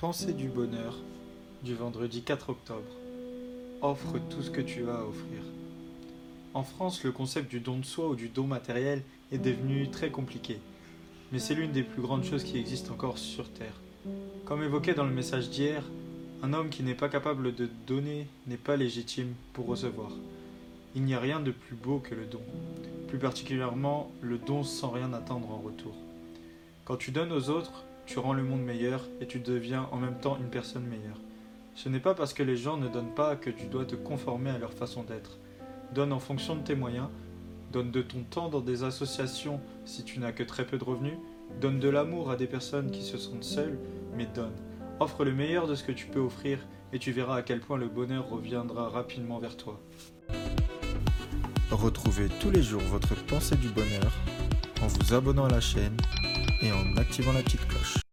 Pensée du bonheur du vendredi 4 octobre. Offre tout ce que tu as à offrir. En France, le concept du don de soi ou du don matériel est devenu très compliqué, mais c'est l'une des plus grandes choses qui existent encore sur Terre. Comme évoqué dans le message d'hier, un homme qui n'est pas capable de donner n'est pas légitime pour recevoir. Il n'y a rien de plus beau que le don, plus particulièrement le don sans rien attendre en retour. Quand tu donnes aux autres, tu rends le monde meilleur et tu deviens en même temps une personne meilleure. Ce n'est pas parce que les gens ne donnent pas que tu dois te conformer à leur façon d'être. Donne en fonction de tes moyens, donne de ton temps dans des associations si tu n'as que très peu de revenus, donne de l'amour à des personnes qui se sentent seules, mais donne. Offre le meilleur de ce que tu peux offrir et tu verras à quel point le bonheur reviendra rapidement vers toi. Retrouvez tous les jours votre pensée du bonheur en vous abonnant à la chaîne et en activant la petite cloche.